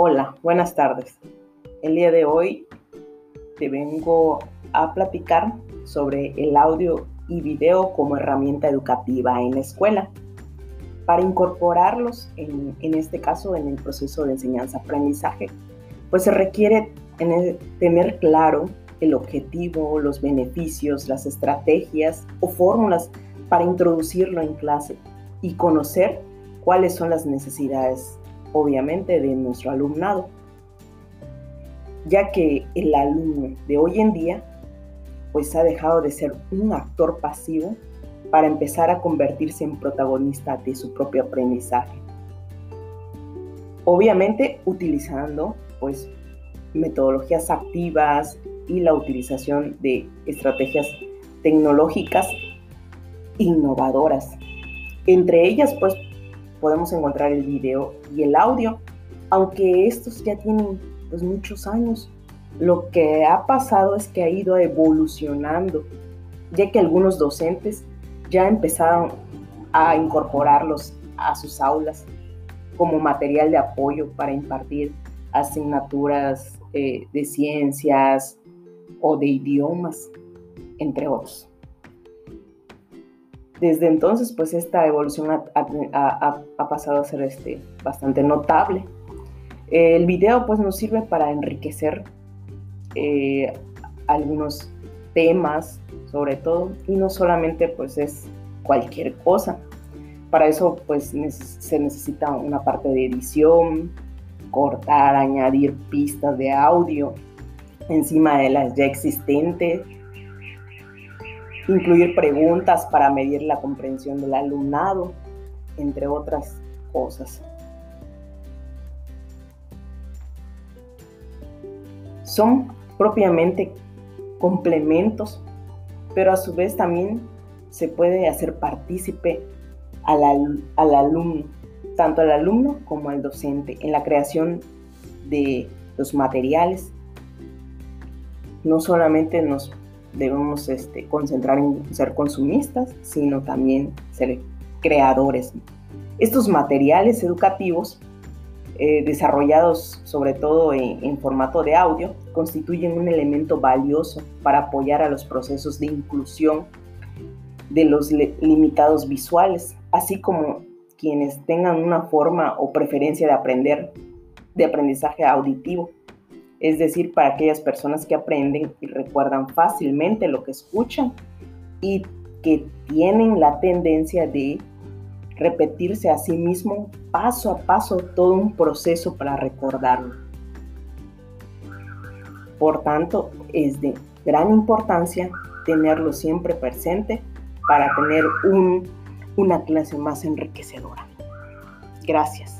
Hola, buenas tardes. El día de hoy te vengo a platicar sobre el audio y video como herramienta educativa en la escuela. Para incorporarlos, en, este caso, en el proceso de enseñanza-aprendizaje, pues se requiere tener claro el objetivo, los beneficios, las estrategias o fórmulas para introducirlo en clase y conocer cuáles son las necesidades, obviamente, de nuestro alumnado, ya que el alumno de hoy en día pues ha dejado de ser un actor pasivo para empezar a convertirse en protagonista de su propio aprendizaje. Obviamente utilizando pues metodologías activas y la utilización de estrategias tecnológicas innovadoras. Entre ellas pues podemos encontrar el video y el audio, aunque estos ya tienen pues muchos años. Lo que ha pasado es que ha ido evolucionando, ya que algunos docentes ya empezaron a incorporarlos a sus aulas como material de apoyo para impartir asignaturas eh, de ciencias o de idiomas, entre otros. Desde entonces, pues esta evolución ha, pasado a ser este, bastante notable. El video pues nos sirve para enriquecer eh, algunos temas, sobre todo, y no solamente pues es cualquier cosa. Para eso pues se necesita una parte de edición, cortar, añadir pistas de audio encima de las ya existentes, incluir preguntas para medir la comprensión del alumnado, entre otras cosas. Son propiamente complementos, pero a su vez también se puede hacer partícipe al, al alumno, tanto al alumno como al docente, en la creación de los materiales. No solamente nos debemos este, concentrar en ser consumistas, sino también ser creadores. Estos materiales educativos, eh, desarrollados sobre todo en, formato de audio, constituyen un elemento valioso para apoyar a los procesos de inclusión de los limitados visuales, así como quienes tengan una forma o preferencia de aprender, de aprendizaje auditivo es decir, para aquellas personas que aprenden y recuerdan fácilmente lo que escuchan y que tienen la tendencia de repetirse a sí mismo paso a paso todo un proceso para recordarlo. Por tanto, es de gran importancia tenerlo siempre presente para tener una clase más enriquecedora. Gracias.